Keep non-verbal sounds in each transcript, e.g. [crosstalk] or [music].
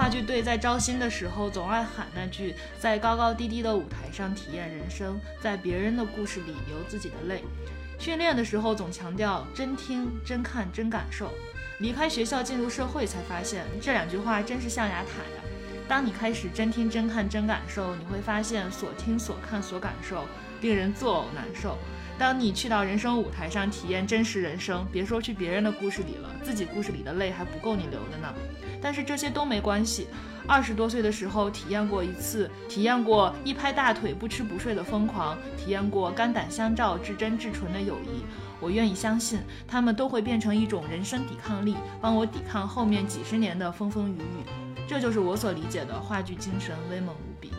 话剧队在招新的时候总爱喊那句：“在高高低低的舞台上体验人生，在别人的故事里流自己的泪。”训练的时候总强调“真听、真看、真感受”。离开学校进入社会，才发现这两句话真是象牙塔呀。当你开始真听、真看、真感受，你会发现所听、所看、所感受令人作呕难受。当你去到人生舞台上体验真实人生，别说去别人的故事里了，自己故事里的泪还不够你流的呢。但是这些都没关系。二十多岁的时候体验过一次，体验过一拍大腿不吃不睡的疯狂，体验过肝胆相照至真至纯的友谊。我愿意相信，他们都会变成一种人生抵抗力，帮我抵抗后面几十年的风风雨雨。这就是我所理解的话剧精神，威猛无比。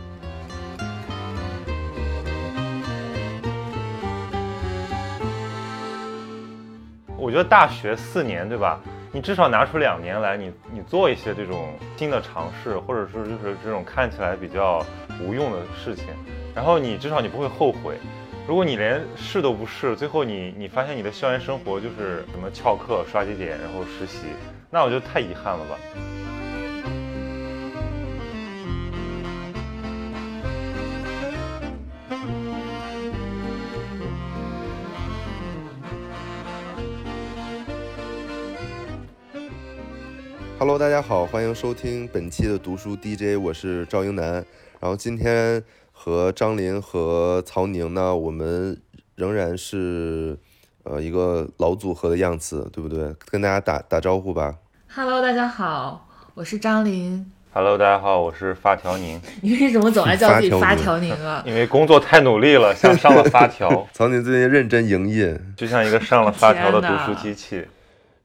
我觉得大学四年，对吧？你至少拿出两年来，你你做一些这种新的尝试，或者是就是这种看起来比较无用的事情，然后你至少你不会后悔。如果你连试都不试，最后你你发现你的校园生活就是什么翘课、刷绩点，然后实习，那我觉得太遗憾了吧。Hello，大家好，欢迎收听本期的读书 DJ，我是赵英男。然后今天和张林和曹宁呢，我们仍然是呃一个老组合的样子，对不对？跟大家打打招呼吧。Hello，大家好，我是张林。Hello，大家好，我是发条宁。[laughs] 你为什么总爱叫自己发条宁啊？[laughs] 因为工作太努力了，像上了发条。[laughs] 曹宁最近认真营业，就像一个上了发条的读书机器。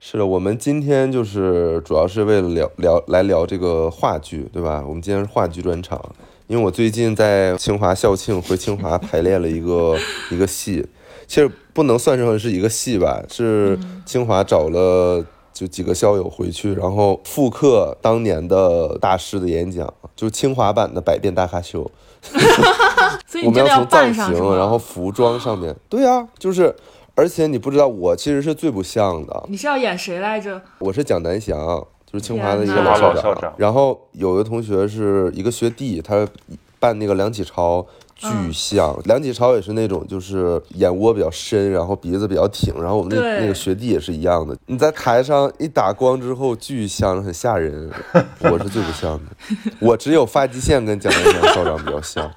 是的，我们今天就是主要是为了聊聊来聊这个话剧，对吧？我们今天是话剧专场，因为我最近在清华校庆回清华排练了一个一个戏，其实不能算上是一个戏吧，是清华找了就几个校友回去，然后复刻当年的大师的演讲，就清华版的百变大咖秀。[laughs] [laughs] 我们要从造型，然后服装上面，对啊，就是。而且你不知道，我其实是最不像的。你是要演谁来着？我是蒋南翔，就是清华的一个老校长。然后有的同学是一个学弟，他扮那个梁启超，巨像。梁启超也是那种就是眼窝比较深，然后鼻子比较挺。然后我们那那个学弟也是一样的。你在台上一打光之后，巨像，很吓人。我是最不像的，我只有发际线跟蒋南翔校长比较像。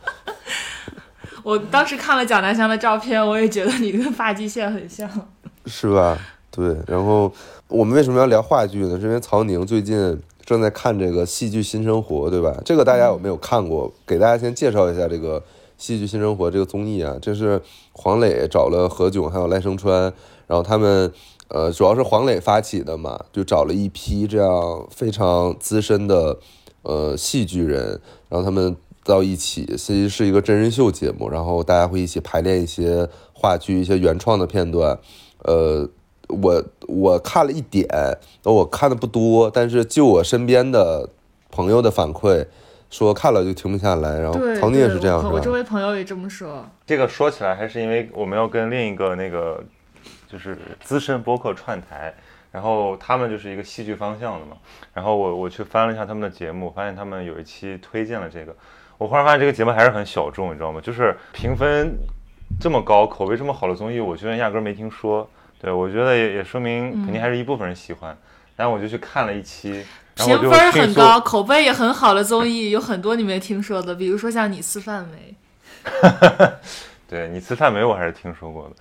我当时看了蒋南翔的照片，我也觉得你跟发际线很像，是吧？对。然后我们为什么要聊话剧呢？是因为曹宁最近正在看这个《戏剧新生活》，对吧？这个大家有没有看过？给大家先介绍一下这个《戏剧新生活》这个综艺啊。这是黄磊找了何炅还有赖声川，然后他们呃主要是黄磊发起的嘛，就找了一批这样非常资深的呃戏剧人，然后他们。到一起，其实是一个真人秀节目，然后大家会一起排练一些话剧、一些原创的片段。呃，我我看了一点，我看的不多，但是就我身边的朋友的反馈，说看了就停不下来。然后曾经也是这样，我周围朋友也这么说。这个说起来还是因为我们要跟另一个那个就是资深播客串台，然后他们就是一个戏剧方向的嘛。然后我我去翻了一下他们的节目，发现他们有一期推荐了这个。我忽然发现这个节目还是很小众，你知道吗？就是评分这么高、口碑这么好的综艺，我居然压根没听说。对我觉得也也说明肯定还是一部分人喜欢。然后我就去看了一期，评分很高、口碑也很好的综艺有很多你没听说的，比如说像你吃饭没？[laughs] 对你吃饭没？我还是听说过的。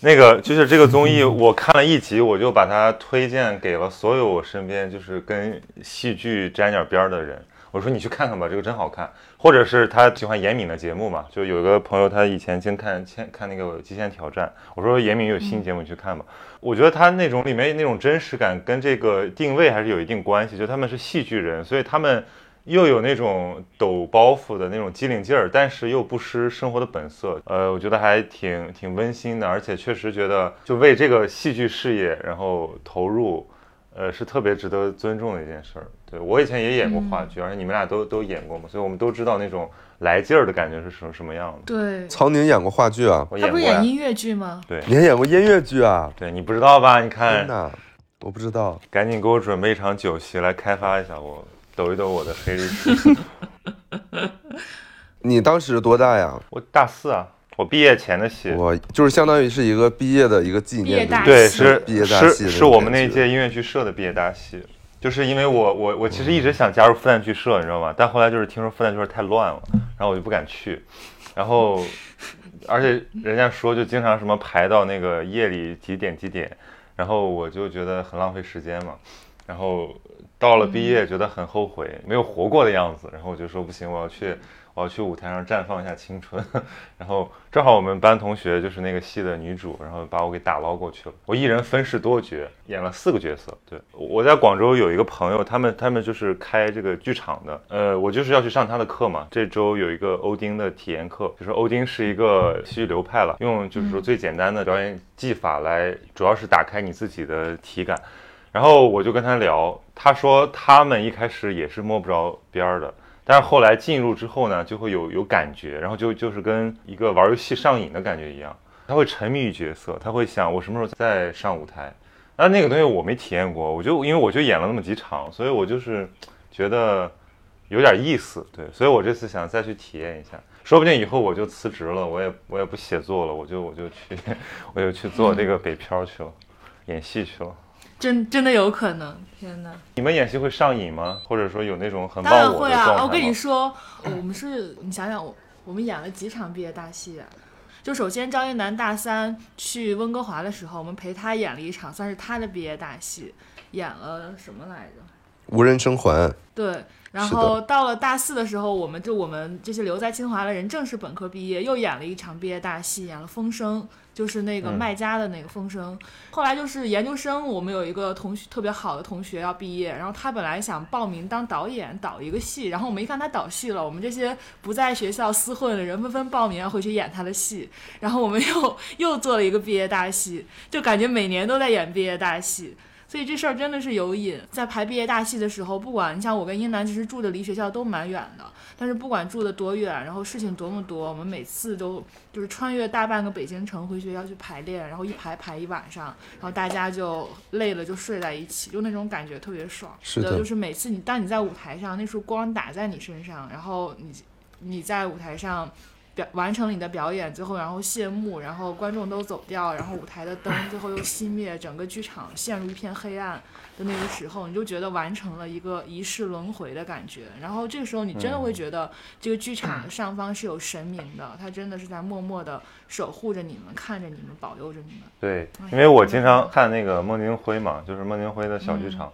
那个就是这个综艺，[laughs] 我看了一集，我就把它推荐给了所有我身边就是跟戏剧沾点边的人。我说你去看看吧，这个真好看。或者是他喜欢严敏的节目嘛？就有一个朋友，他以前经看看看那个《极限挑战》。我说严敏有新节目，你去看吧。我觉得他那种里面那种真实感跟这个定位还是有一定关系。就他们是戏剧人，所以他们又有那种抖包袱的那种机灵劲儿，但是又不失生活的本色。呃，我觉得还挺挺温馨的，而且确实觉得就为这个戏剧事业然后投入。呃，是特别值得尊重的一件事儿。对我以前也演过话剧，而且你们俩都都演过嘛，所以我们都知道那种来劲儿的感觉是什什么样的。对，曹宁演过话剧啊，他不是演音乐剧吗？对，你还演过音乐剧啊？对你不知道吧？你看，真的，我不知道。赶紧给我准备一场酒席来开发一下我。抖一抖我的黑历史。[laughs] 你当时多大呀？我大四啊，我毕业前的戏，我就是相当于是一个毕业的一个纪念，对，是毕业大戏是是我们那届音乐剧社的毕业大戏。就是因为我我我其实一直想加入复旦剧社，你知道吗？但后来就是听说复旦剧社太乱了，然后我就不敢去。然后，而且人家说就经常什么排到那个夜里几点几点，然后我就觉得很浪费时间嘛。然后到了毕业觉得很后悔，没有活过的样子。然后我就说不行，我要去。我要去舞台上绽放一下青春，[laughs] 然后正好我们班同学就是那个戏的女主，然后把我给打捞过去了。我一人分饰多角，演了四个角色。对，我在广州有一个朋友，他们他们就是开这个剧场的，呃，我就是要去上他的课嘛。这周有一个欧丁的体验课，就是欧丁是一个戏剧流派了，用就是说最简单的表演技法来，主要是打开你自己的体感。然后我就跟他聊，他说他们一开始也是摸不着边儿的。但是后来进入之后呢，就会有有感觉，然后就就是跟一个玩游戏上瘾的感觉一样，他会沉迷于角色，他会想我什么时候再上舞台。那那个东西我没体验过，我就因为我就演了那么几场，所以我就是觉得有点意思，对，所以我这次想再去体验一下，说不定以后我就辞职了，我也我也不写作了，我就我就去 [laughs] 我就去做这个北漂去了，演戏去了。真真的有可能，天哪！你们演戏会上瘾吗？或者说有那种很当然会啊！我跟你说，我们是你想想，我我们演了几场毕业大戏啊？就首先张一楠大三去温哥华的时候，我们陪他演了一场，算是他的毕业大戏，演了什么来着？无人生还。对，然后到了大四的时候，我们就我们这些留在清华的人正式本科毕业，又演了一场毕业大戏，演了《风声》。就是那个卖家的那个风声，后来就是研究生，我们有一个同学特别好的同学要毕业，然后他本来想报名当导演导一个戏，然后我们一看他导戏了，我们这些不在学校厮混的人纷纷报名要回去演他的戏，然后我们又又做了一个毕业大戏，就感觉每年都在演毕业大戏。所以这事儿真的是有瘾，在排毕业大戏的时候，不管你像我跟英男，其实住的离学校都蛮远的，但是不管住的多远，然后事情多么多，我们每次都就是穿越大半个北京城回学校去排练，然后一排排一晚上，然后大家就累了就睡在一起，就那种感觉特别爽。是的，就是每次你当你在舞台上，那束光打在你身上，然后你你在舞台上。表完成了你的表演，最后然后谢幕，然后观众都走掉，然后舞台的灯 [laughs] 最后又熄灭，整个剧场陷入一片黑暗的那个时候，你就觉得完成了一个一世轮回的感觉。然后这个时候你真的会觉得这个剧场的上方是有神明的，他真的是在默默的守护着你们，看着你们，保佑着你们。对，因为我经常看那个孟京辉嘛，就是孟京辉的小剧场，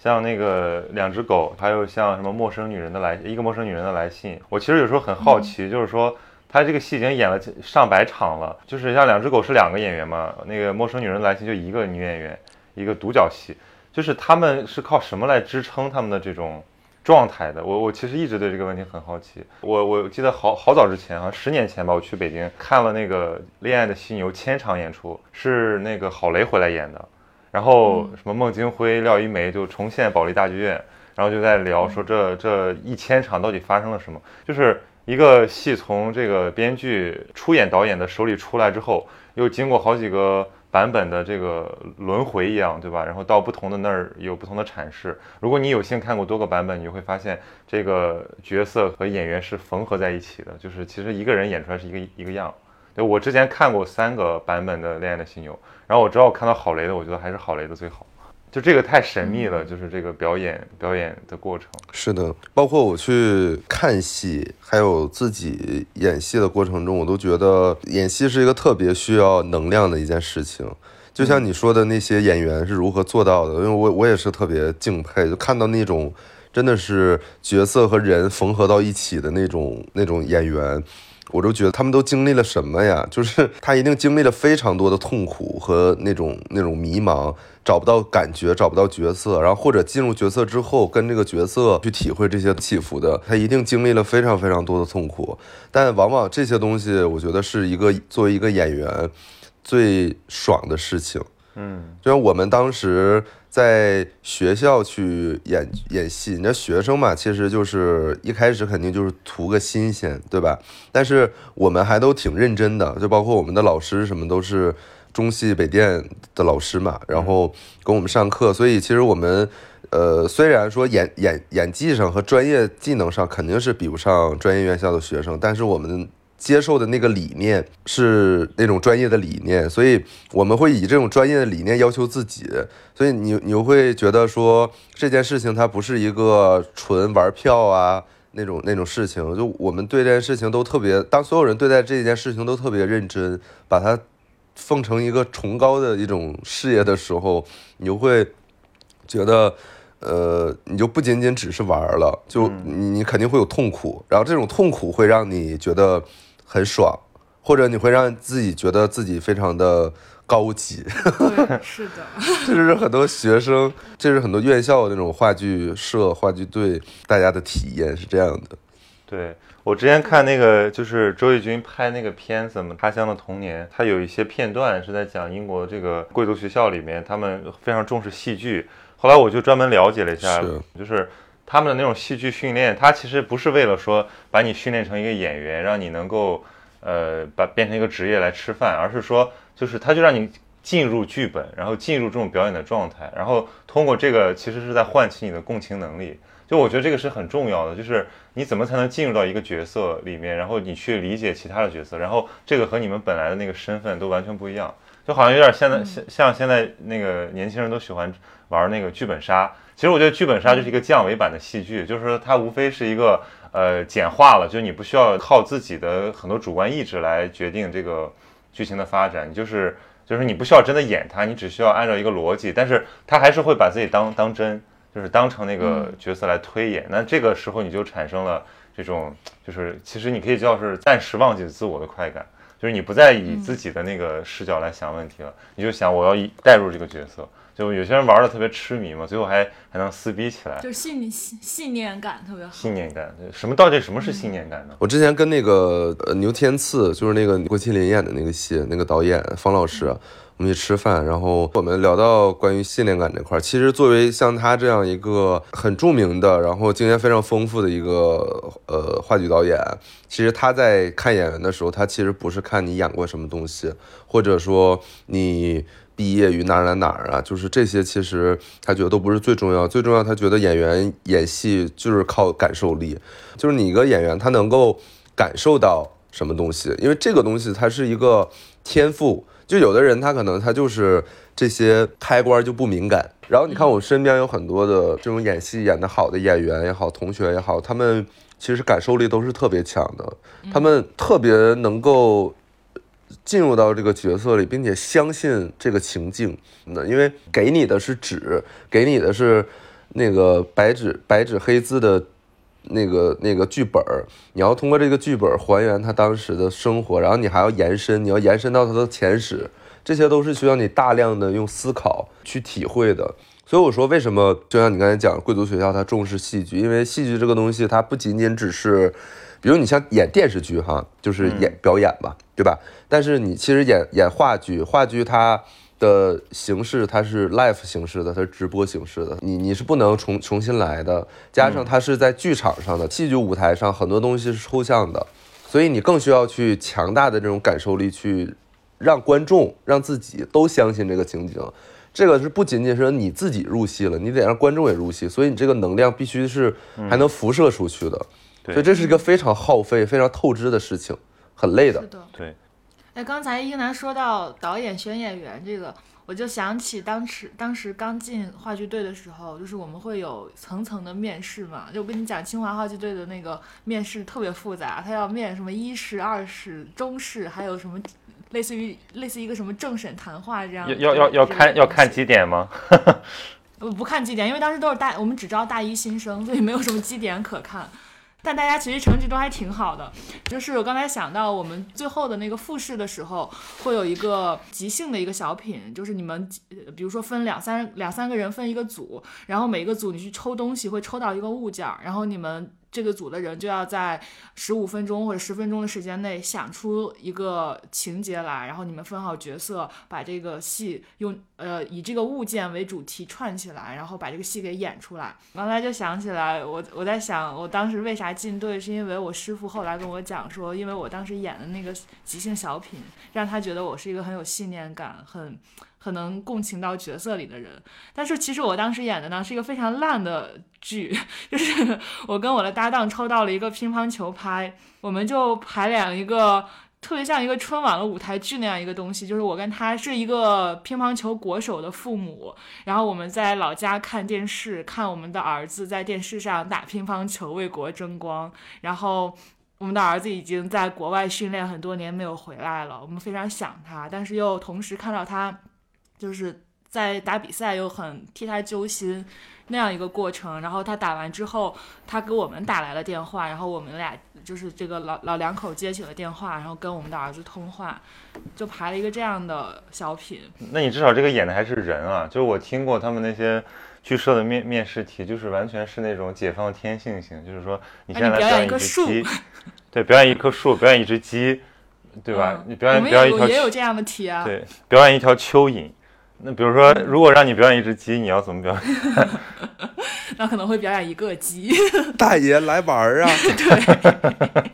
像那个两只狗，还有像什么陌生女人的来一个陌生女人的来信，我其实有时候很好奇，就是说。他这个戏已经演了上百场了，就是像两只狗是两个演员嘛，那个陌生女人来信就一个女演员，一个独角戏，就是他们是靠什么来支撑他们的这种状态的？我我其实一直对这个问题很好奇。我我记得好好早之前啊，十年前吧，我去北京看了那个《恋爱的犀牛》千场演出，是那个郝蕾回来演的，然后什么孟京辉、廖一梅就重现保利大剧院，然后就在聊说这这一千场到底发生了什么，就是。一个戏从这个编剧、出演导演的手里出来之后，又经过好几个版本的这个轮回一样，对吧？然后到不同的那儿有不同的阐释。如果你有幸看过多个版本，你就会发现这个角色和演员是缝合在一起的，就是其实一个人演出来是一个一个样。对我之前看过三个版本的《恋爱的犀牛》，然后我知道我看到郝雷的，我觉得还是郝雷的最好。就这个太神秘了，就是这个表演表演的过程。是的，包括我去看戏，还有自己演戏的过程中，我都觉得演戏是一个特别需要能量的一件事情。就像你说的那些演员是如何做到的，因为我我也是特别敬佩，就看到那种真的是角色和人缝合到一起的那种那种演员。我就觉得他们都经历了什么呀？就是他一定经历了非常多的痛苦和那种那种迷茫，找不到感觉，找不到角色，然后或者进入角色之后跟这个角色去体会这些起伏的，他一定经历了非常非常多的痛苦。但往往这些东西，我觉得是一个作为一个演员最爽的事情。嗯，就像我们当时。在学校去演演戏，你这学生嘛，其实就是一开始肯定就是图个新鲜，对吧？但是我们还都挺认真的，就包括我们的老师什么都是中戏北电的老师嘛，然后跟我们上课，所以其实我们呃，虽然说演演演技上和专业技能上肯定是比不上专业院校的学生，但是我们接受的那个理念是那种专业的理念，所以我们会以这种专业的理念要求自己，所以你你会觉得说这件事情它不是一个纯玩票啊那种那种事情，就我们对这件事情都特别，当所有人对待这件事情都特别认真，把它奉承一个崇高的一种事业的时候，你就会觉得。呃，你就不仅仅只是玩了，就你你肯定会有痛苦，然后这种痛苦会让你觉得很爽，或者你会让自己觉得自己非常的高级。对，是的，这是很多学生，这是很多院校那种话剧社、话剧队大家的体验是这样的。对我之前看那个就是周轶君拍那个片子嘛，《他乡的童年》，他有一些片段是在讲英国这个贵族学校里面，他们非常重视戏剧。后来我就专门了解了一下，就是他们的那种戏剧训练，它其实不是为了说把你训练成一个演员，让你能够呃把变成一个职业来吃饭，而是说就是他就让你进入剧本，然后进入这种表演的状态，然后通过这个其实是在唤起你的共情能力。就我觉得这个是很重要的，就是你怎么才能进入到一个角色里面，然后你去理解其他的角色，然后这个和你们本来的那个身份都完全不一样，就好像有点现在像像现在那个年轻人都喜欢。玩那个剧本杀，其实我觉得剧本杀就是一个降维版的戏剧，就是说它无非是一个呃简化了，就是你不需要靠自己的很多主观意志来决定这个剧情的发展，你就是就是你不需要真的演它，你只需要按照一个逻辑，但是他还是会把自己当当真，就是当成那个角色来推演，那这个时候你就产生了这种就是其实你可以叫是暂时忘记自我的快感，就是你不再以自己的那个视角来想问题了，你就想我要以带入这个角色。就有些人玩的特别痴迷嘛，最后还还能撕逼起来，就信信信念感特别好。信念感，什么到底什么是信念感呢？我之前跟那个呃牛天赐，就是那个郭麒麟演的那个戏，那个导演方老师，我们去吃饭，然后我们聊到关于信念感这块儿。其实作为像他这样一个很著名的，然后经验非常丰富的一个呃话剧导演，其实他在看演员的时候，他其实不是看你演过什么东西，或者说你。毕业于哪哪哪儿啊？就是这些，其实他觉得都不是最重要。最重要，他觉得演员演戏就是靠感受力，就是你一个演员，他能够感受到什么东西，因为这个东西它是一个天赋。就有的人他可能他就是这些开关就不敏感。然后你看我身边有很多的这种演戏演得好的演员也好，同学也好，他们其实感受力都是特别强的，他们特别能够。进入到这个角色里，并且相信这个情境，那因为给你的是纸，给你的是那个白纸白纸黑字的那个那个剧本儿，你要通过这个剧本还原他当时的生活，然后你还要延伸，你要延伸到他的前史，这些都是需要你大量的用思考去体会的。所以我说，为什么就像你刚才讲，贵族学校它重视戏剧，因为戏剧这个东西，它不仅仅只是。比如你像演电视剧哈，就是演表演嘛，对吧？但是你其实演演话剧，话剧它的形式它是 live 形式的，它是直播形式的，你你是不能重重新来的。加上它是在剧场上的戏剧舞台上，很多东西是抽象的，所以你更需要去强大的这种感受力，去让观众让自己都相信这个情景。这个是不仅仅是你自己入戏了，你得让观众也入戏，所以你这个能量必须是还能辐射出去的。所以这是一个非常耗费、非常透支的事情，很累的。的，对。哎，刚才英男说到导演选演员这个，我就想起当时当时刚进话剧队的时候，就是我们会有层层的面试嘛。就我跟你讲，清华话剧队的那个面试特别复杂，他要面什么一试、二试、中试，还有什么类似于类似一个什么政审谈话这样。要要要看要看几点吗？不 [laughs] 不看绩点，因为当时都是大，我们只招大一新生，所以没有什么绩点可看。但大家其实成绩都还挺好的，就是我刚才想到我们最后的那个复试的时候，会有一个即兴的一个小品，就是你们比如说分两三两三个人分一个组，然后每个组你去抽东西会抽到一个物件，然后你们。这个组的人就要在十五分钟或者十分钟的时间内想出一个情节来，然后你们分好角色，把这个戏用呃以这个物件为主题串起来，然后把这个戏给演出来。刚才就想起来，我我在想，我当时为啥进队，是因为我师傅后来跟我讲说，因为我当时演的那个即兴小品，让他觉得我是一个很有信念感、很很能共情到角色里的人。但是其实我当时演的呢是一个非常烂的剧，就是我跟我的搭档抽到了一个乒乓球拍，我们就排练了一个。特别像一个春晚的舞台剧那样一个东西，就是我跟他是一个乒乓球国手的父母，然后我们在老家看电视，看我们的儿子在电视上打乒乓球为国争光，然后我们的儿子已经在国外训练很多年没有回来了，我们非常想他，但是又同时看到他就是在打比赛，又很替他揪心。那样一个过程，然后他打完之后，他给我们打来了电话，然后我们俩就是这个老老两口接起了电话，然后跟我们的儿子通话，就排了一个这样的小品。那你至少这个演的还是人啊，就是我听过他们那些剧社的面面试题，就是完全是那种解放天性型，就是说你现在表演一只鸡，[laughs] 对，表演一棵树，表演一只鸡，对吧？你表演表演一条也有这样的题啊，对，表演一条蚯蚓。那比如说，如果让你表演一只鸡，你要怎么表演？[laughs] 那可能会表演一个鸡。[laughs] 大爷来玩儿啊！[laughs] 对。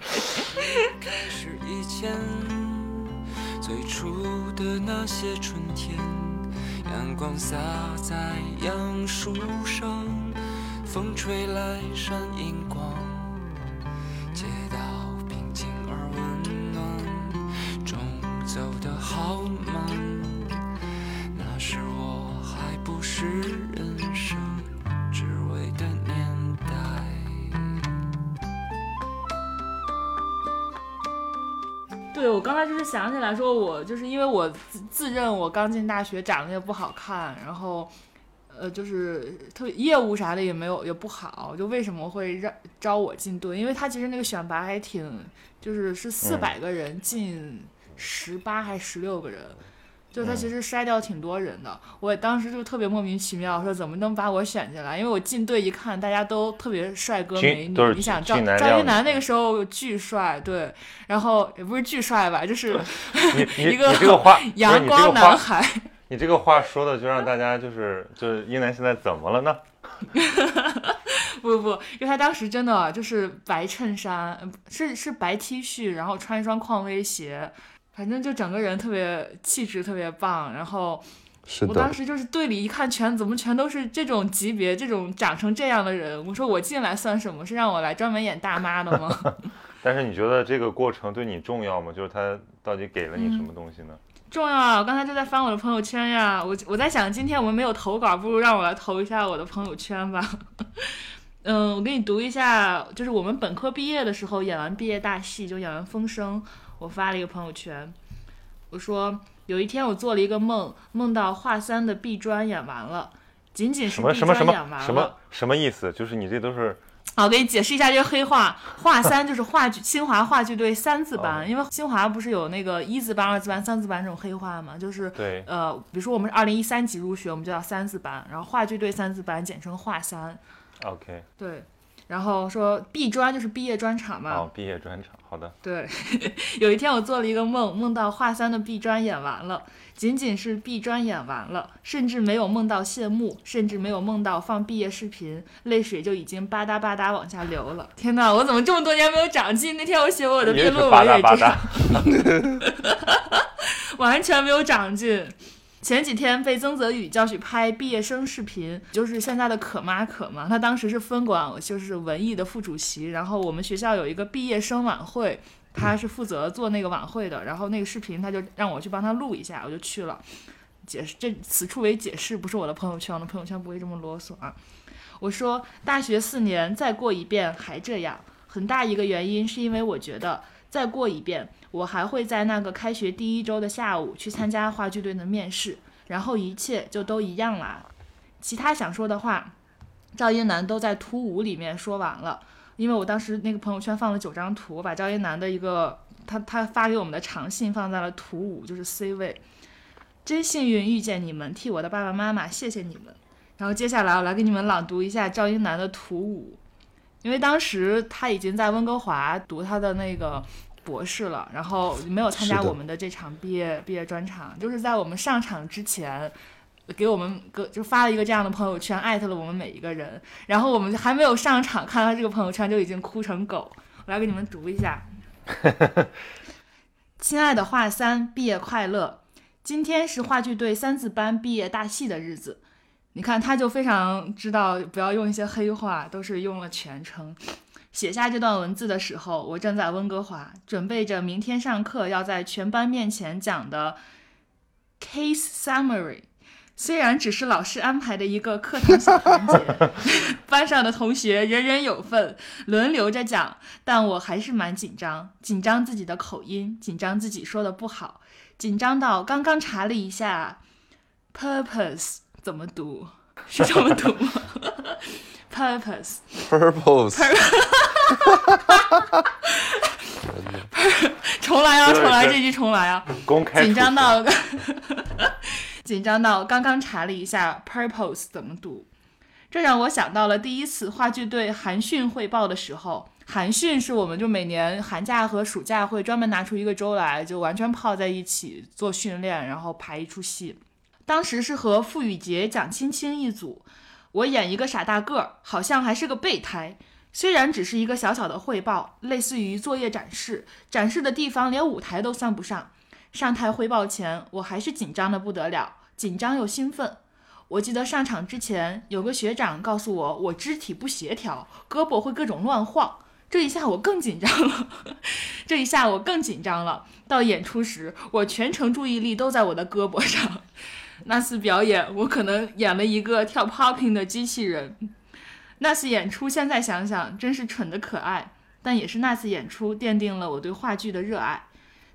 最初的那些春天，阳光洒在杨树上，风吹来闪银光，街道平静而温暖，钟走得好慢。是人生只为的年代。对，我刚才就是想起来说，我就是因为我自自认我刚进大学长得也不好看，然后呃，就是特别业务啥的也没有也不好，就为什么会让招我进队？因为他其实那个选拔还挺，就是是四百个人进十八还十六个人。就他其实筛掉挺多人的，我当时就特别莫名其妙，说怎么能把我选进来？因为我进队一看，大家都特别帅哥美女，你想赵赵一楠那个时候巨帅，对，然后也不是巨帅吧，就是 [laughs] 一个 [laughs] 阳光男孩。[laughs] 你这个话说的就让大家就是就是一楠现在怎么了呢？不不不，因为他当时真的就是白衬衫，是是白 T 恤，然后穿一双匡威鞋。反正就整个人特别气质特别棒，然后我当时就是队里一看全怎么全都是这种级别、这种长成这样的人，我说我进来算什么？是让我来专门演大妈的吗？[laughs] [laughs] 但是你觉得这个过程对你重要吗？就是他到底给了你什么东西呢？[laughs] 重要啊！我刚才就在翻我的朋友圈呀，我我在想今天我们没有投稿，不如让我来投一下我的朋友圈吧。嗯，我给你读一下，就是我们本科毕业的时候演完毕业大戏，就演完《风声》。我发了一个朋友圈，我说有一天我做了一个梦，梦到华三的毕专演完了，仅仅是什么什么什么什么什么意思？就是你这都是……好，我给你解释一下这个黑话。华三就是话剧清华话剧队三字班，因为清华不是有那个一字班、二字班、三字班这种黑话嘛？就是对，呃，比如说我们是二零一三级入学，我们就叫三字班，然后话剧队三字班简称华三。OK，对。然后说毕专就是毕业专场嘛。哦，毕业专场，好的。对，[laughs] 有一天我做了一个梦，梦到华三的毕专演完了，仅仅是毕专演完了，甚至没有梦到谢幕，甚至没有梦到放毕业视频，泪水就已经吧嗒吧嗒往下流了。天哪，我怎么这么多年没有长进？那天我写我的毕业论文也这样，[laughs] 完全没有长进。前几天被曾泽宇叫去拍毕业生视频，就是现在的可妈可嘛。他当时是分管，就是文艺的副主席。然后我们学校有一个毕业生晚会，他是负责做那个晚会的。然后那个视频他就让我去帮他录一下，我就去了。解释这此处为解释，不是我的朋友圈，我的朋友圈不会这么啰嗦啊。我说大学四年再过一遍还这样，很大一个原因是因为我觉得再过一遍。我还会在那个开学第一周的下午去参加话剧队的面试，然后一切就都一样啦。其他想说的话，赵英男都在图五里面说完了。因为我当时那个朋友圈放了九张图，我把赵英男的一个他他发给我们的长信放在了图五，就是 C 位。真幸运遇见你们，替我的爸爸妈妈谢谢你们。然后接下来我来给你们朗读一下赵英男的图五，因为当时他已经在温哥华读他的那个。博士了，然后没有参加我们的这场毕业毕业专场，就是在我们上场之前，给我们个就发了一个这样的朋友圈，艾特了我们每一个人，然后我们还没有上场，看到这个朋友圈就已经哭成狗。我来给你们读一下：[laughs] 亲爱的华三，毕业快乐！今天是话剧队三字班毕业大戏的日子。你看，他就非常知道不要用一些黑话，都是用了全称。写下这段文字的时候，我正在温哥华，准备着明天上课要在全班面前讲的 case summary。虽然只是老师安排的一个课堂小环节，[laughs] 班上的同学人人有份，轮流着讲，但我还是蛮紧张，紧张自己的口音，紧张自己说的不好，紧张到刚刚查了一下，purpose 怎么读，是这么读吗？[laughs] purpose purpose，[laughs] 重来啊，重来，这句重来啊！公开紧张处到，[laughs] 紧张到刚刚查了一下 purpose 怎么读，这让我想到了第一次话剧队寒训汇报的时候。寒训是我们就每年寒假和暑假会专门拿出一个周来，就完全泡在一起做训练，然后排一出戏。当时是和傅雨洁、蒋青青一组，我演一个傻大个儿，好像还是个备胎。虽然只是一个小小的汇报，类似于作业展示，展示的地方连舞台都算不上。上台汇报前，我还是紧张的不得了，紧张又兴奋。我记得上场之前，有个学长告诉我，我肢体不协调，胳膊会各种乱晃。这一下我更紧张了，[laughs] 这一下我更紧张了。到演出时，我全程注意力都在我的胳膊上。那次表演，我可能演了一个跳 popping 的机器人。那次演出，现在想想真是蠢的可爱，但也是那次演出奠定了我对话剧的热爱。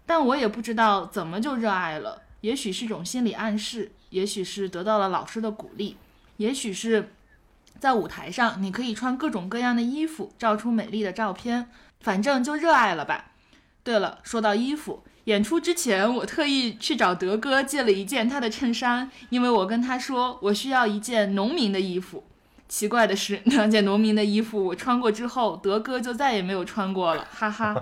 但我也不知道怎么就热爱了，也许是种心理暗示，也许是得到了老师的鼓励，也许是在舞台上你可以穿各种各样的衣服，照出美丽的照片，反正就热爱了吧。对了，说到衣服，演出之前我特意去找德哥借了一件他的衬衫，因为我跟他说我需要一件农民的衣服。奇怪的是，那件农民的衣服我穿过之后，德哥就再也没有穿过了，哈哈。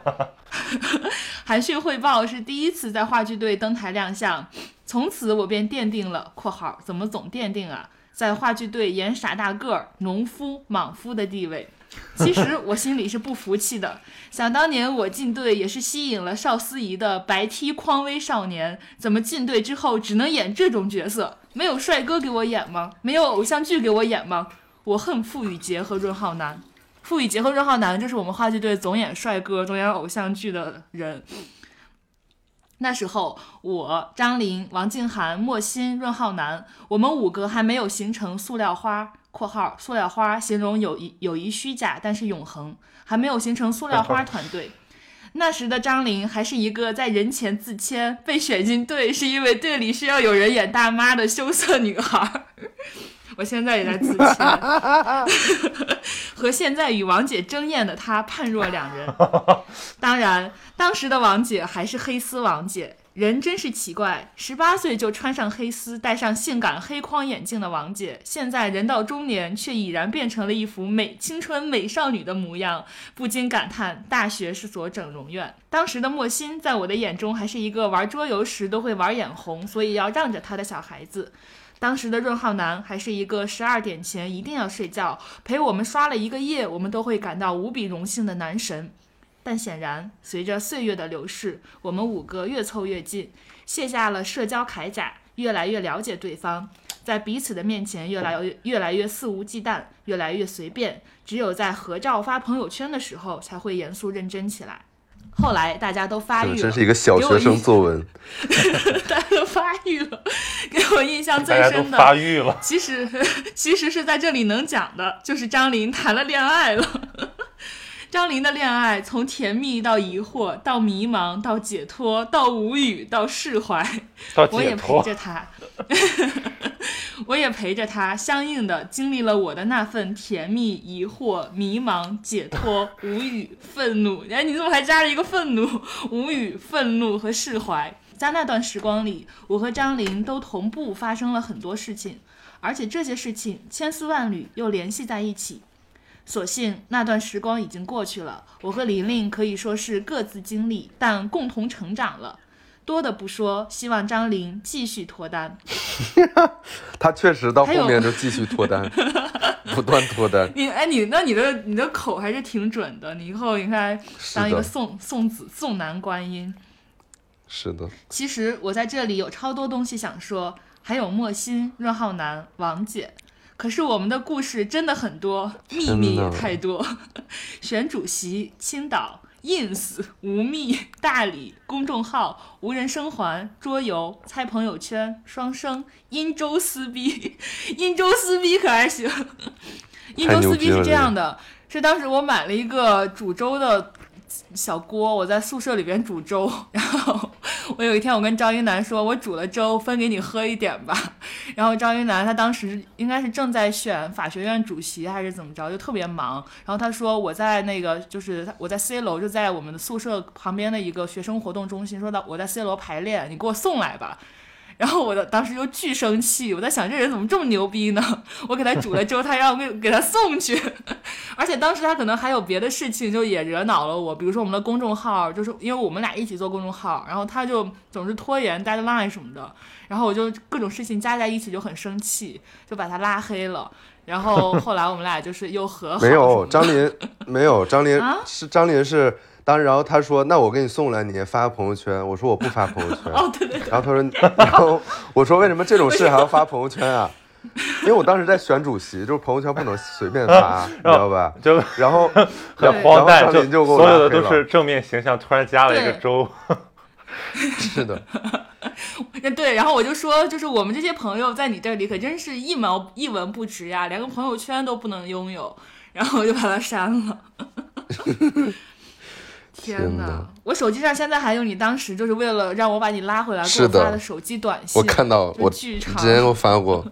[laughs] 韩讯汇报是第一次在话剧队登台亮相，从此我便奠定了（括号怎么总奠定啊）在话剧队演傻大个儿、农夫、莽夫的地位。其实我心里是不服气的，想当年我进队也是吸引了邵思怡的白 T 匡威少年，怎么进队之后只能演这种角色？没有帅哥给我演吗？没有偶像剧给我演吗？我恨傅雨洁和润浩南。傅雨洁和润浩南就是我们话剧队总演帅哥、总演偶像剧的人。那时候，我、张琳、王静涵、莫欣、润浩南，我们五个还没有形成塑料花（括号塑料花形容友谊友谊虚假，但是永恒），还没有形成塑料花团队。那时的张琳还是一个在人前自谦，被选进队是因为队里需要有人演大妈的羞涩女孩。[laughs] 我现在也在自谦，和现在与王姐争艳的她判若两人。当然，当时的王姐还是黑丝王姐，人真是奇怪，十八岁就穿上黑丝，戴上性感黑框眼镜的王姐，现在人到中年，却已然变成了一副美青春美少女的模样，不禁感叹大学是所整容院。当时的莫欣，在我的眼中还是一个玩桌游时都会玩眼红，所以要让着她的小孩子。当时的润浩南还是一个十二点前一定要睡觉，陪我们刷了一个夜，我们都会感到无比荣幸的男神。但显然，随着岁月的流逝，我们五个越凑越近，卸下了社交铠甲，越来越了解对方，在彼此的面前越来越越来越肆无忌惮，越来越随便。只有在合照发朋友圈的时候，才会严肃认真起来。后来大家都发育了，这真是一个小学生作文。[laughs] 大家都发育了，给我印象最大家都深的发育了，其实 [laughs] 其实是在这里能讲的，就是张琳谈了恋爱了。张琳的恋爱从甜蜜到疑惑，到迷茫，到解脱，到无语，到释怀。我也陪。着他，我也陪着他，[laughs] 相应的经历了我的那份甜蜜、疑惑、迷茫、解脱、无语、愤怒。哎，你怎么还加了一个愤怒、无语、愤怒和释怀？在那段时光里，我和张琳都同步发生了很多事情，而且这些事情千丝万缕又联系在一起。所幸那段时光已经过去了，我和玲玲可以说是各自经历，但共同成长了。多的不说，希望张琳继续脱单。[laughs] 他确实到后面就继续脱单，[laughs] 不断脱单。你哎，你那你的你的口还是挺准的，你以后应该当一个送送子送男观音。是的，其实我在这里有超多东西想说，还有莫心、润浩南、王姐。可是我们的故事真的很多，秘密也太多。[laughs] 选主席、青岛、ins、无密、大理、公众号、无人生还、桌游、猜朋友圈、双生、殷周撕逼，[laughs] 殷周撕逼可还行？[laughs] 殷周撕逼是这样的，是当时我买了一个煮粥的。小锅，我在宿舍里边煮粥，然后 [laughs] 我有一天我跟张云南说，我煮了粥分给你喝一点吧。[laughs] 然后张云南他当时应该是正在选法学院主席还是怎么着，就特别忙。然后他说我在那个就是我在 C 楼，就在我们的宿舍旁边的一个学生活动中心，说到我在 C 楼排练，你给我送来吧。然后我的当时就巨生气，我在想这人怎么这么牛逼呢？[laughs] 我给他煮了粥，他让我给给他送去，[laughs] 而且当时他可能还有别的事情，就也惹恼了我。比如说我们的公众号，就是因为我们俩一起做公众号，然后他就总是拖延 deadline 什么的，然后我就各种事情加在一起就很生气，就把他拉黑了。然后后来我们俩就是又和好。没有张林，没有张林是张林是。当然后他说：“那我给你送来，你也发朋友圈。”我说：“我不发朋友圈。[laughs] ”哦，对对。然后他说：“然后我说为什么这种事还要发朋友圈啊？因为我当时在选主席，就是朋友圈不能随便发，[laughs] 你知道吧？就然后很荒诞，就所有的都是正面形象，突然加了一个周。[laughs] 是的。对，然后我就说，就是我们这些朋友在你这里可真是一毛一文不值呀，连个朋友圈都不能拥有。然后我就把他删了。天哪！我手机上现在还有你当时就是为了让我把你拉回来给我发的手机短信，我看到我之前给我发过。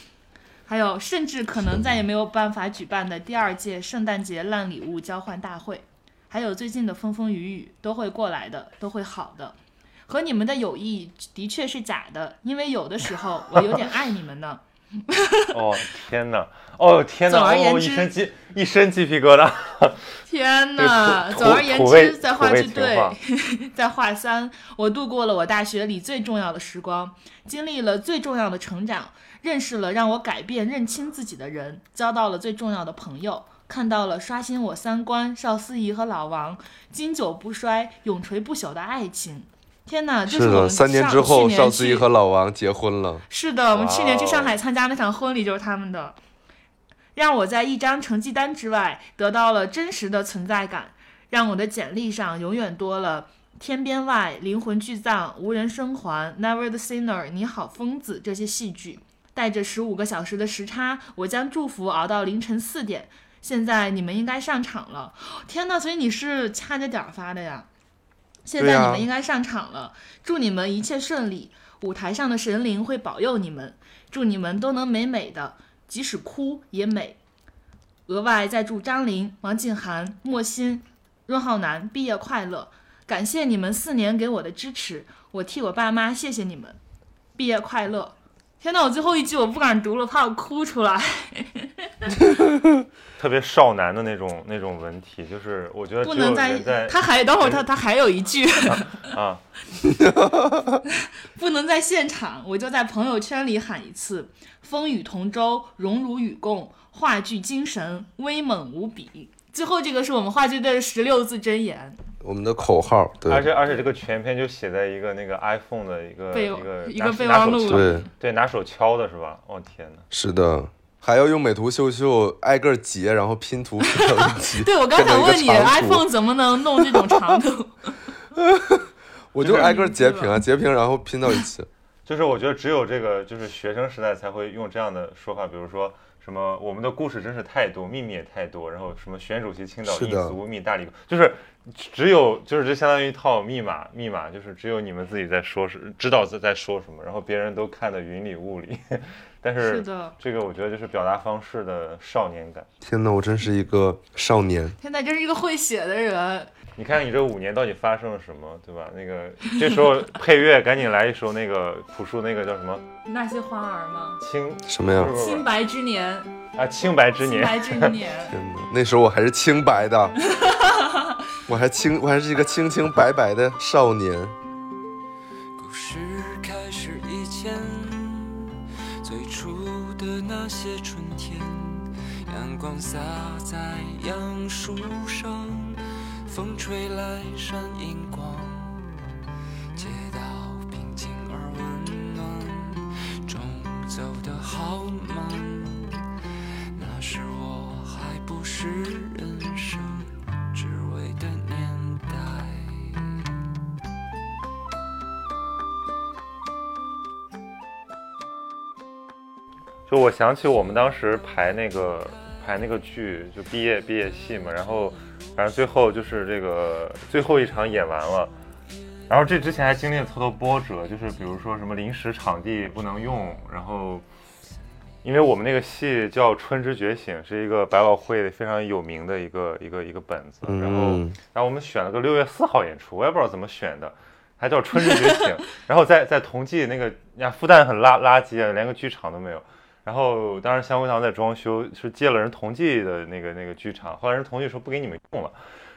[laughs] 还有，甚至可能再也没有办法举办的第二届圣诞节烂礼物交换大会，还有最近的风风雨雨都会过来的，都会好的。和你们的友谊的确是假的，因为有的时候我有点爱你们呢。[laughs] 哦天哪！哦天哪！总而言之，一身鸡一身鸡皮疙瘩。[laughs] 天哪！总而言之，在话剧队，[laughs] 在画三，我度过了我大学里最重要的时光，经历了最重要的成长，认识了让我改变、认清自己的人，交到了最重要的朋友，看到了刷新我三观邵思怡和老王经久不衰、永垂不朽的爱情。天哪！是的，三年之后，邵思怡和老王结婚了。是的，我们去年去上海参加那场婚礼就是他们的，让我在一张成绩单之外得到了真实的存在感，让我的简历上永远多了《天边外》《灵魂巨葬》《无人生还》《Never the Sinner》《你好，疯子》这些戏剧，带着十五个小时的时差，我将祝福熬到凌晨四点。现在你们应该上场了。天哪！所以你是掐着点儿发的呀？现在你们应该上场了，祝你们一切顺利。舞台上的神灵会保佑你们，祝你们都能美美的，即使哭也美。额外再祝张琳、王静涵、莫欣、润浩南毕业快乐，感谢你们四年给我的支持，我替我爸妈谢谢你们，毕业快乐。天呐，我最后一句我不敢读了，怕我哭出来。[laughs] 特别少男的那种那种文体，就是我觉得不能在他还等会儿他他还有一句啊，[laughs] 不能在现场，我就在朋友圈里喊一次：风雨同舟，荣辱与共，话剧精神威猛无比。最后这个是我们话剧队的十六字真言，我们的口号。对，而且而且这个全篇就写在一个那个 iPhone 的一个一个一个备忘录，对对，拿手敲的是吧？哦天哪，是的。还要用美图秀秀挨个截，然后拼图拼到一起。[laughs] 对，我刚想问你，iPhone 怎么能弄这种长度？[laughs] 我就挨个截屏啊，截屏然后拼到一起。[laughs] 就是我觉得只有这个，就是学生时代才会用这样的说法，比如说什么我们的故事真是太多，秘密也太多，然后什么选主席、青岛一族密大理，就是只有就是这相当于一套密码，密码就是只有你们自己在说，是知道在在说什么，然后别人都看得云里雾里。但是这个我觉得就是表达方式的少年感。天哪，我真是一个少年！天哪，真是一个会写的人。你看你这五年到底发生了什么，对吧？那个这时候配乐赶紧来一首那个朴树那个叫什么？那些花儿吗？青什么呀？清白之年啊，清白之年。清白之年。[laughs] 天哪，那时候我还是清白的，[laughs] 我还清，我还是一个清清白白的少年。故事那些春天，阳光洒在杨树上，风吹来山银光，街道平静而温暖，中走的好慢。就我想起我们当时排那个排那个剧，就毕业毕业戏嘛，然后反正最后就是这个最后一场演完了，然后这之前还经历了特多波折，就是比如说什么临时场地不能用，然后因为我们那个戏叫《春之觉醒》，是一个百老汇非常有名的一个一个一个本子，然后嗯。然后我们选了个六月四号演出，我也不知道怎么选的，还叫《春之觉醒》，[laughs] 然后在在同济那个，呀，复旦很垃垃圾啊，连个剧场都没有。然后当时香桂堂在装修，是借了人同济的那个那个剧场，后来人同济说不给你们用了，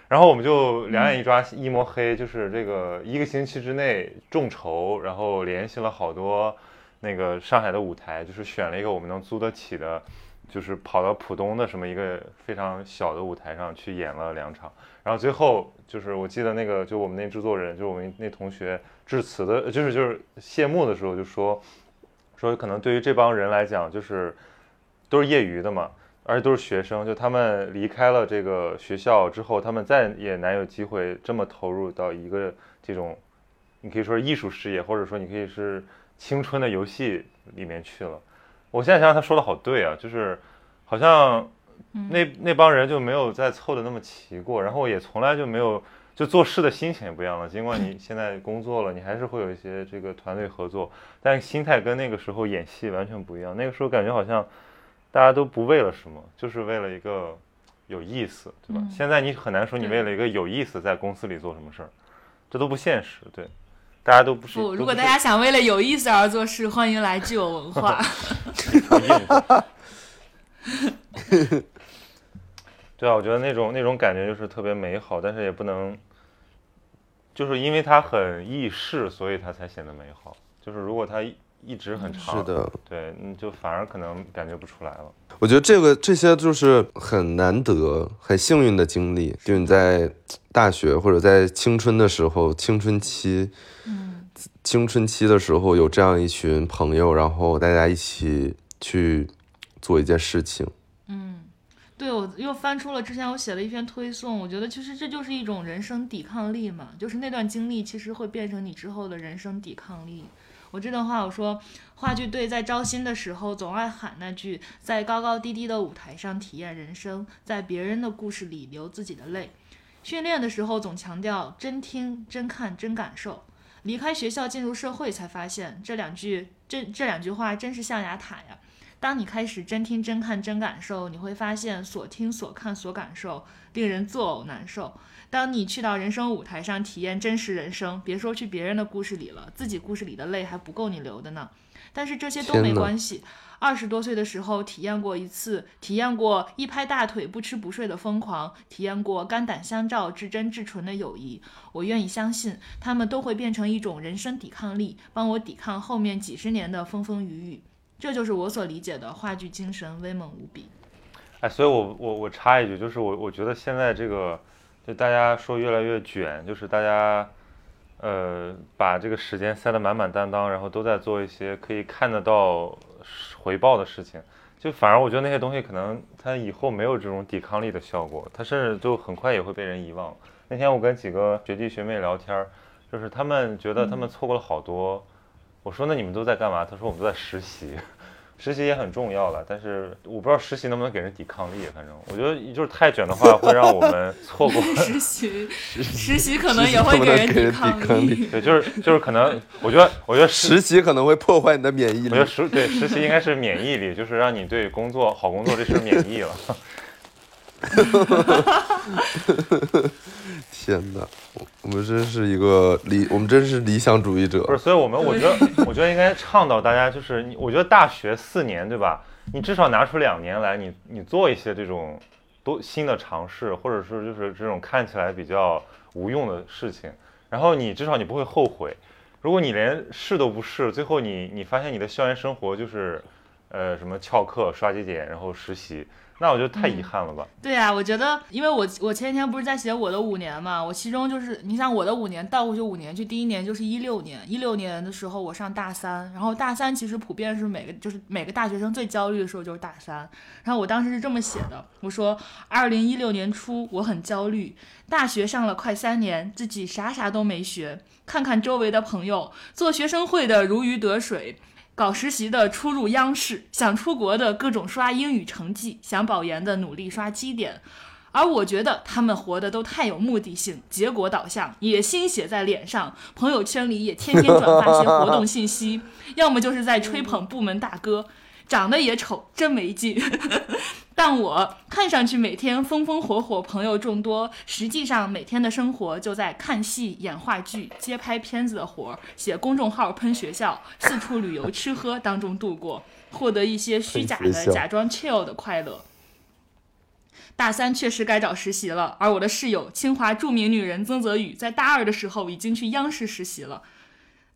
然后我们就两眼一抓一摸黑，就是这个一个星期之内众筹，然后联系了好多那个上海的舞台，就是选了一个我们能租得起的，就是跑到浦东的什么一个非常小的舞台上去演了两场，然后最后就是我记得那个就我们那制作人，就我们那同学致辞的，就是就是谢幕的时候就说说可能对于这帮人来讲，就是都是业余的嘛，而且都是学生，就他们离开了这个学校之后，他们再也难有机会这么投入到一个这种，你可以说是艺术事业，或者说你可以是青春的游戏里面去了。我现在想想，他说的好对啊，就是好像那那帮人就没有再凑的那么齐过，然后也从来就没有就做事的心情也不一样了。尽管你 [clears throat] 现在工作了，你还是会有一些这个团队合作，但心态跟那个时候演戏完全不一样。那个时候感觉好像大家都不为了什么，就是为了一个有意思，对吧？嗯现在你很难说你为了一个有意思在公司里做什么事儿，这都不现实。对，大家都不是。不，如果大家想为了有意思而做事，欢迎来具有文化。[laughs] 对啊，我觉得那种那种感觉就是特别美好，但是也不能，就是因为它很易逝，所以它才显得美好。就是如果它一一直很长，是的，对，你就反而可能感觉不出来了。我觉得这个这些就是很难得、很幸运的经历，就你在大学或者在青春的时候、青春期、嗯，青春期的时候有这样一群朋友，然后大家一起去做一件事情。对，我又翻出了之前我写了一篇推送，我觉得其实这就是一种人生抵抗力嘛，就是那段经历其实会变成你之后的人生抵抗力。我这段话我说，话剧队在招新的时候总爱喊那句“在高高低低的舞台上体验人生，在别人的故事里流自己的泪”。训练的时候总强调真听、真看、真感受。离开学校进入社会，才发现这两句这这两句话真是象牙塔呀。当你开始真听、真看、真感受，你会发现所听、所看、所感受令人作呕难受。当你去到人生舞台上体验真实人生，别说去别人的故事里了，自己故事里的泪还不够你流的呢。但是这些都没关系。二十多岁的时候，体验过一次，体验过一拍大腿不吃不睡的疯狂，体验过肝胆相照、至真至纯的友谊。我愿意相信，他们都会变成一种人生抵抗力，帮我抵抗后面几十年的风风雨雨。这就是我所理解的话剧精神，威猛无比。哎，所以我我我插一句，就是我我觉得现在这个，就大家说越来越卷，就是大家，呃，把这个时间塞得满满当当，然后都在做一些可以看得到回报的事情，就反而我觉得那些东西可能它以后没有这种抵抗力的效果，它甚至就很快也会被人遗忘。那天我跟几个学弟学妹聊天儿，就是他们觉得他们错过了好多。我说那你们都在干嘛？他说我们都在实习。实习也很重要了，但是我不知道实习能不能给人抵抗力。反正我觉得就是太卷的话，会让我们错过。[laughs] 实习，实习可能也会给人抵抗抗力对，就是就是可能，我觉得我觉得实，习可能会破坏你的免疫力我觉得。实对实习应该是免疫力，就是让你对工作好工作这事免疫了。[laughs] [laughs] 天哪，我我们真是一个理，我们真是理想主义者不。是，所以我们我觉得 [laughs] 我觉得应该倡导大家，就是你，我觉得大学四年对吧？你至少拿出两年来，你你做一些这种多新的尝试，或者是就是这种看起来比较无用的事情，然后你至少你不会后悔。如果你连试都不试，最后你你发现你的校园生活就是，呃，什么翘课、刷节点，然后实习，那我觉得太遗憾了吧。对呀、我觉得，因为我我前几天不是在写我的五年嘛，我其中就是，你想我的五年倒过去五年，就第一年就是一六年，一六年的时候我上大三，然后大三其实普遍是每个就是每个大学生最焦虑的时候就是大三，然后我当时是这么写的，我说二零一六年初我很焦虑，大学上了快三年，自己啥啥都没学，看看周围的朋友做学生会的如鱼得水。搞实习的出入央视，想出国的各种刷英语成绩，想保研的努力刷绩点。而我觉得他们活的都太有目的性，结果导向，野心写在脸上，朋友圈里也天天转发些活动信息，要么就是在吹捧部门大哥，长得也丑，真没劲。[laughs] 但我看上去每天风风火火，朋友众多，实际上每天的生活就在看戏、演话剧、接拍片子的活儿，写公众号、喷学校、四处旅游、吃喝当中度过，获得一些虚假的、假装 chill 的快乐。大三确实该找实习了，而我的室友清华著名女人曾泽宇在大二的时候已经去央视实习了，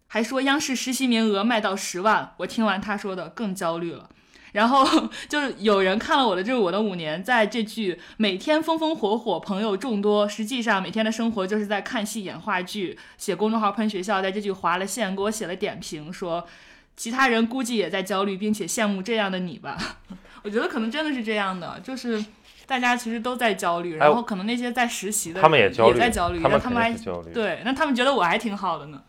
还说央视实习名额卖到十万。我听完他说的更焦虑了。然后 [laughs] 就是有人看了我的这是我的五年，在这句每天风风火火，朋友众多，实际上每天的生活就是在看戏、演话剧、写公众号、喷学校，在这句划了线，给我写了点评，说其他人估计也在焦虑，并且羡慕这样的你吧。[laughs] 我觉得可能真的是这样的，就是大家其实都在焦虑，然后可能那些在实习的人他们也焦虑，在焦虑，他们肯但他们还焦虑。对，那他们觉得我还挺好的呢。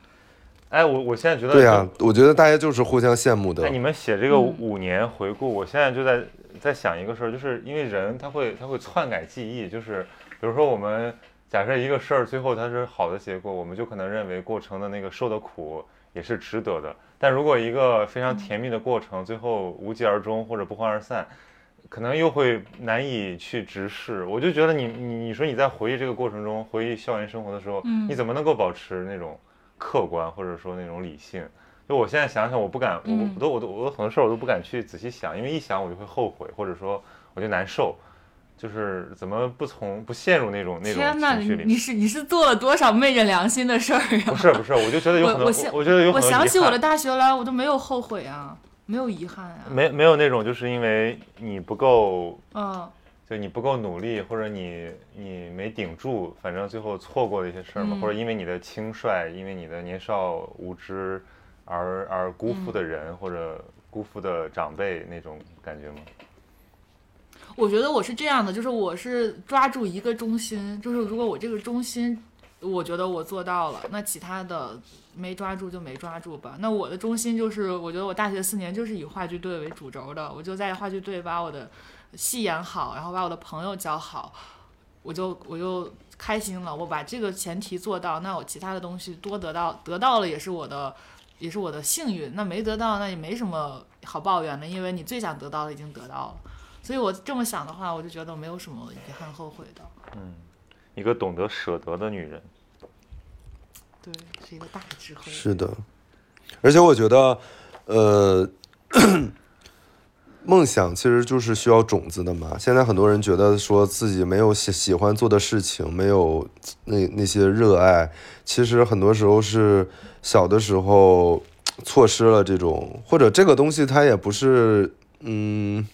哎，我我现在觉得对呀、我觉得大家就是互相羡慕的哎，。你们写这个嗯五年回顾，我现在就在在想一个事儿，就是因为人他会他会篡改记忆，就是比如说我们假设一个事儿最后它是好的结果，我们就可能认为过程的那个受的苦也是值得的。但如果一个非常甜蜜的过程最后无疾而终或者不欢而散，可能又会难以去直视。我就觉得你你你说你在回忆这个过程中，回忆校园生活的时候，嗯你怎么能够保持那种客观或者说那种理性？就我现在想想，我不敢，我都我都我都很多事儿我都不敢去仔细想，因为一想我就会后悔，或者说我就难受。就是怎么不从不陷入那种那种情绪里面？你你是你是做了多少昧着良心的事儿不啊？是不是，我就觉得有很多，我觉得有我很多我想起我的大学来，我都没有后悔啊，没有遗憾啊。没没有那种就是因为你不够嗯，就你不够努力，或者你你没顶住，反正最后错过的一些事儿嘛，嗯或者因为你的轻率，因为你的年少无知而而辜负的人、或者辜负的长辈那种感觉吗？我觉得我是这样的，就是我是抓住一个中心，就是如果我这个中心，我觉得我做到了，那其他的没抓住就没抓住吧。那我的中心就是，我觉得我大学四年就是以话剧队为主轴的，我就在话剧队把我的戏演好，然后把我的朋友教好，我就我就开心了。我把这个前提做到，那我其他的东西多得到，得到了也是我的。也是我的幸运，那没得到那也没什么好抱怨的，因为你最想得到的已经得到了。所以我这么想的话，我就觉得没有什么遗憾后悔的。嗯一个懂得舍得的女人，对，是一个大智慧。是的，而且我觉得，呃，梦想其实就是需要种子的嘛。现在很多人觉得说自己没有喜喜欢做的事情，没有那那些热爱，其实很多时候是小的时候错失了这种，或者这个东西它也不是，嗯。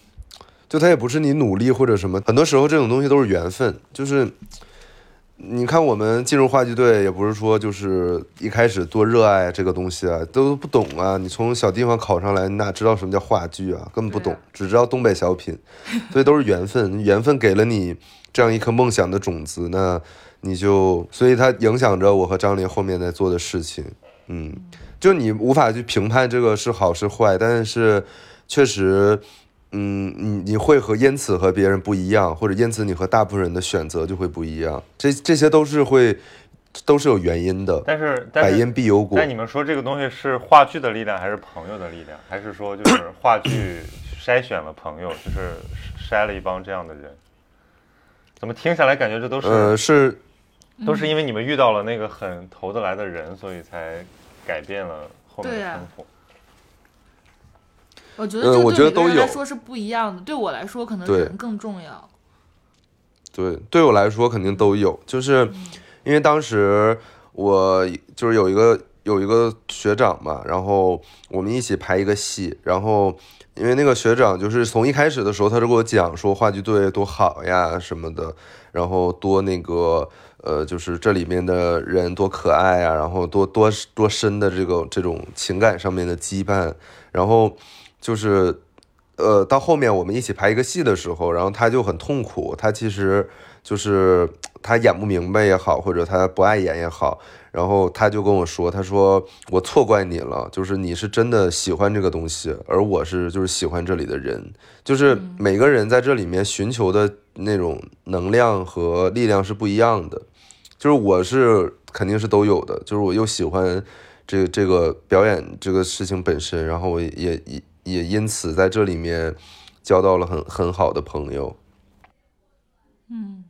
就它也不是你努力或者什么，很多时候这种东西都是缘分。就是你看我们进入话剧队，也不是说就是一开始多热爱这个东西啊，都不懂啊。你从小地方考上来，你哪知道什么叫话剧啊？根本不懂啊，只知道东北小品，所以都是缘分。缘分给了你这样一颗梦想的种子，那你就，所以它影响着我和张琳后面在做的事情。嗯，就你无法去评判这个是好是坏，但是确实。嗯，你你会和因此和别人不一样，或者因此你和大部分人的选择就会不一样，这这些都是会都是有原因的，但是百但是因必有果但。你们说这个东西是话剧的力量，还是朋友的力量，还是说就是话剧筛选了朋友，就是筛了一帮这样的人？怎么听下来感觉这都是、呃，是都是因为你们遇到了那个很投得来的人，所以才改变了后面的生活。我觉得我觉得都有说是不一样的。对我来说，可能人更重要。对，对我来说肯定都有，就是因为当时我就是有一个有一个学长嘛，然后我们一起排一个戏，然后因为那个学长就是从一开始的时候他就给我讲说话剧队多好呀什么的，然后多那个呃就是这里面的人多可爱呀，然后多多多深的这个这种情感上面的羁绊，然后就是呃，到后面我们一起排一个戏的时候，然后他就很痛苦，他其实就是他演不明白也好，或者他不爱演也好，然后他就跟我说，他说我错怪你了，就是你是真的喜欢这个东西，而我是就是喜欢这里的人，就是每个人在这里面寻求的那种能量和力量是不一样的，就是我是肯定是都有的，就是我又喜欢这这个表演这个事情本身，然后我也也也因此在这里面交到了很很好的朋友。嗯，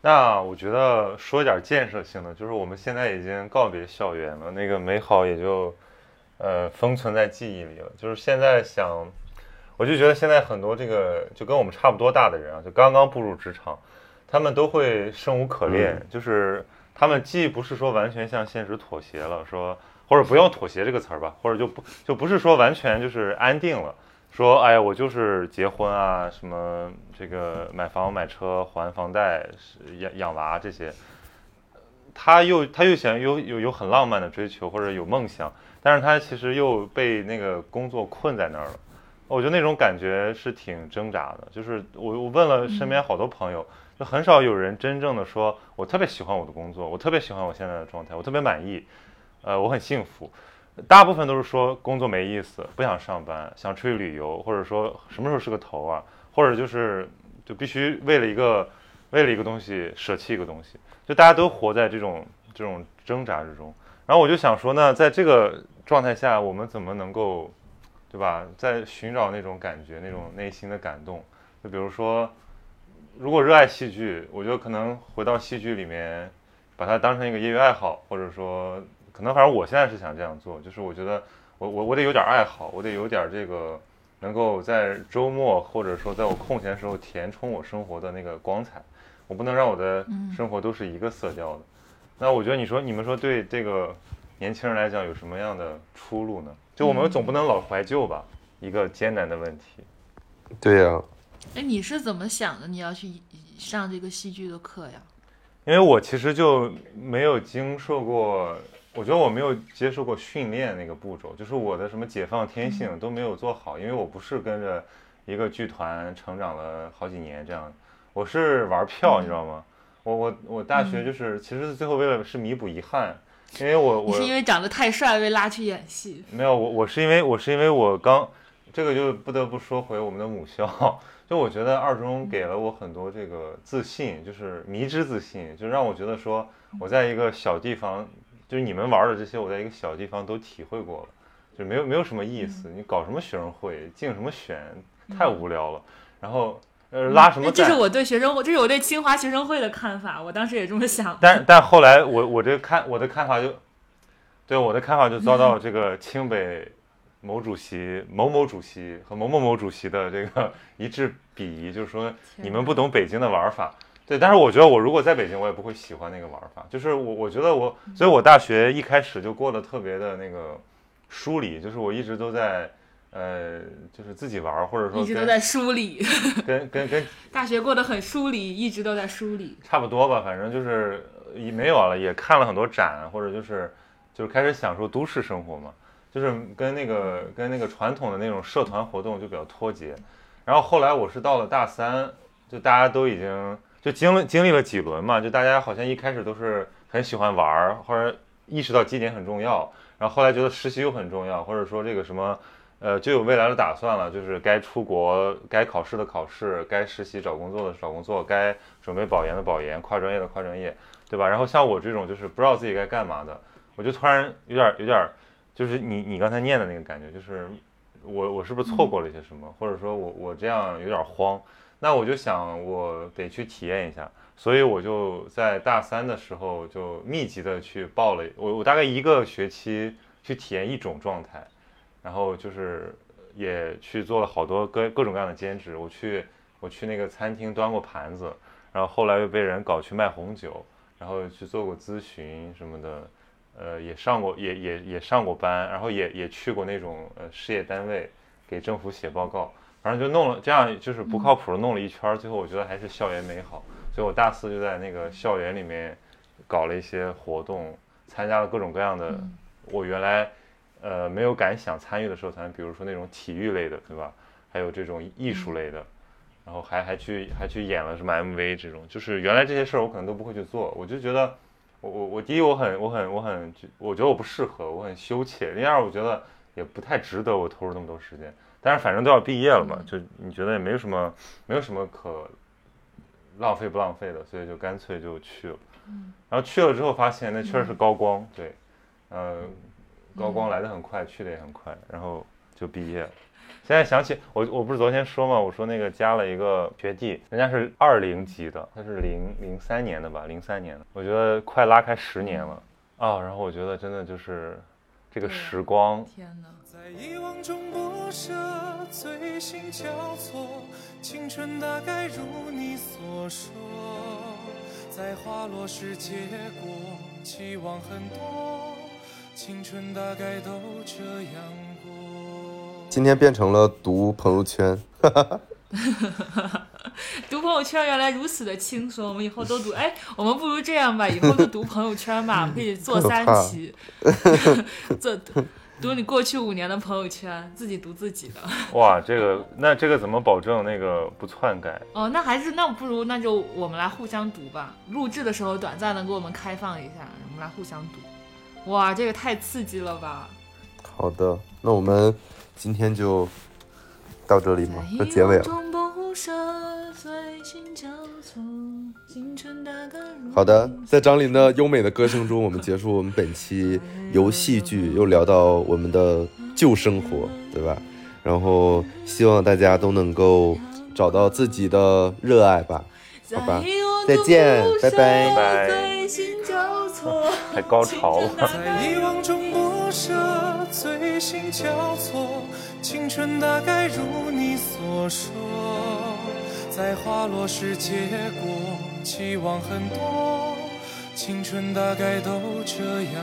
那我觉得说一点建设性的，就是我们现在已经告别校园了，那个美好也就呃封存在记忆里了。就是现在想，我就觉得现在很多这个就跟我们差不多大的人啊，就刚刚步入职场，他们都会生无可恋，就是他们既不是说完全向现实妥协了，说或者不用妥协这个词儿吧，或者就不就不是说完全就是安定了。说，哎呀，我就是结婚啊，什么这个买房买车还房贷，养养娃这些，他又他又想有有有很浪漫的追求或者有梦想，但是他其实又被那个工作困在那儿了。我觉得那种感觉是挺挣扎的。就是我我问了身边好多朋友，就很少有人真正的说我特别喜欢我的工作，我特别喜欢我现在的状态，我特别满意，呃，我很幸福。大部分都是说工作没意思，不想上班，想出去旅游，或者说什么时候是个头啊，或者就是就必须为了一个为了一个东西舍弃一个东西，就大家都活在这种这种挣扎之中。然后我就想说呢，在这个状态下，我们怎么能够，对吧？在寻找那种感觉，那种内心的感动。就比如说，如果热爱戏剧，我觉得可能回到戏剧里面，把它当成一个业余爱好，或者说。可能反正我现在是想这样做，就是我觉得我我我得有点爱好，我得有点这个能够在周末或者说在我空闲时候填充我生活的那个光彩，我不能让我的生活都是一个色调的。那我觉得你说你们说对这个年轻人来讲有什么样的出路呢？就我们总不能老怀旧吧？一个艰难的问题。对呀。哎，你是怎么想的？你要去上这个戏剧的课呀？因为我其实就没有经受过。我觉得我没有接受过训练那个步骤，就是我的什么解放天性都没有做好，因为我不是跟着一个剧团成长了好几年这样，我是玩票，你知道吗？我我我大学就是其实最后为了是弥补遗憾，因为我我是因为长得太帅被拉去演戏，没有我我是因为我是因为我刚这个就不得不说回我们的母校，[laughs] 就我觉得二中给了我很多这个自信，就是迷之自信，就让我觉得说我在一个小地方。就是你们玩的这些，我在一个小地方都体会过了，就没有没有什么意思。你搞什么学生会，竞什么选，太无聊了。然后呃拉什么？这是我对学生会，这是我对清华学生会的看法。我当时也这么想。但但后来我我这看我的看法就，对我的看法就遭到这个清北某主席某某主席和某某某主席的这个一致鄙夷，就是说你们不懂北京的玩法。对，但是我觉得我如果在北京，我也不会喜欢那个玩法。就是我，我觉得我，所以我大学一开始就过得特别的那个疏离，就是我一直都在，呃，就是自己玩，或者说一直都在梳理，[laughs] 跟跟跟大学过得很疏离，一直都在梳理，差不多吧，反正就是也没有了，也看了很多展，或者就是就是开始享受都市生活嘛，就是跟那个跟那个传统的那种社团活动就比较脱节。然后后来我是到了大三，就大家都已经。就经经历了几轮嘛，就大家好像一开始都是很喜欢玩儿，或者意识到绩点很重要，然后后来觉得实习又很重要，或者说这个什么，呃，就有未来的打算了，就是该出国、该考试的考试，该实习找工作的找工作，该准备保研的保研，跨专业的跨专业，对吧？然后像我这种就是不知道自己该干嘛的，我就突然有点有点，就是你你刚才念的那个感觉，就是我我是不是错过了一些什么，或者说我我这样有点慌。那我就想，我得去体验一下，所以我就在大三的时候就密集的去报了，我我大概一个学期去体验一种状态，然后就是也去做了好多各各种各样的兼职，我去我去那个餐厅端过盘子，然后后来又被人搞去卖红酒，然后去做过咨询什么的，呃，也上过也也也上过班，然后也也去过那种呃事业单位给政府写报告。反正就弄了这样，就是不靠谱的弄了一圈，最后我觉得还是校园美好，所以我大四就在那个校园里面搞了一些活动，参加了各种各样的我原来呃没有敢想参与的社团，比如说那种体育类的，对吧？还有这种艺术类的，然后还还去还去演了什么 MV 这种，就是原来这些事儿我可能都不会去做，我就觉得我我我第一我很我很我很我觉得我不适合，我很羞怯。第二我觉得也不太值得我投入那么多时间。但是反正都要毕业了嘛，就你觉得也没有什么没有什么可浪费不浪费的，所以就干脆就去了。然后去了之后发现那确实是高光，对，呃，高光来的很快，去的也很快，然后就毕业了。现在想起我，我不是昨天说嘛，我说那个加了一个学弟，人家是二零级的，他是零零三年的吧，零三年的，我觉得快拉开十年了啊。然后我觉得真的就是这个时光，天哪！在遗忘中不舍，醉心交错，青春大概如你所说，在花落时结果，期望很多，青春大概都这样过。今天变成了读朋友圈，[laughs] 读朋友圈原来如此的轻松，我们以后都读。哎，我们不如这样吧，以后就读朋友圈吧，可以做三期，[laughs] 做读你过去五年的朋友圈，自己读自己的。哇，这个那这个怎么保证那个不篡改？哦，那还是那不如那就我们来互相读吧。录制的时候短暂的给我们开放一下，我们来互相读。哇，这个太刺激了吧！好的，那我们今天就到这里吗？就结尾了。好的，在张琳的优美的歌声中，我们结束我们本期由戏剧又聊到我们的旧生活，对吧？然后希望大家都能够找到自己的热爱吧，好吧？再见，拜拜。拜太高潮了。在遗忘中不舍，醉心交错，青春大概如你所说，在花落时结果，期望很多，青春大概都这样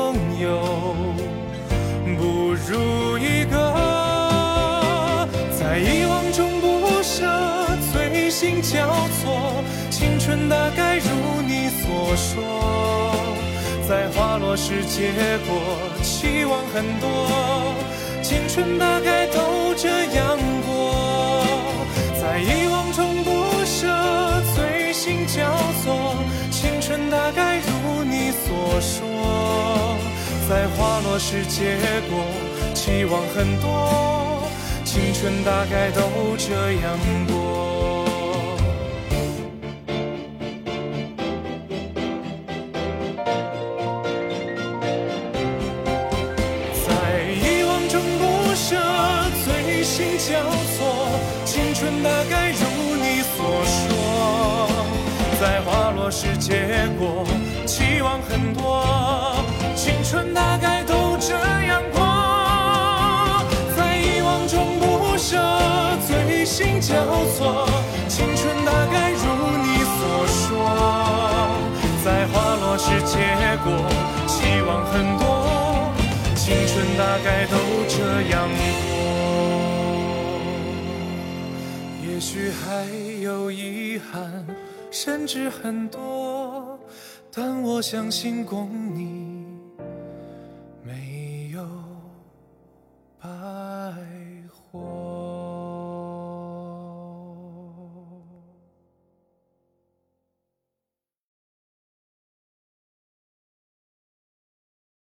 交错，青春大概如你所说，在花落时结果，期望很多，青春大概都这样过，在遗忘中不舍，醉心交错，青春大概如你所说。在花落时结果，期望很多，青春大概都这样过。是结果，期望很多。青春大概都这样过，在遗忘中不舍，醉心交错。青春大概如你所说，在花落时结果，期望很多。青春大概都这样过，也许还有遗憾，甚至很多，但我相信共你。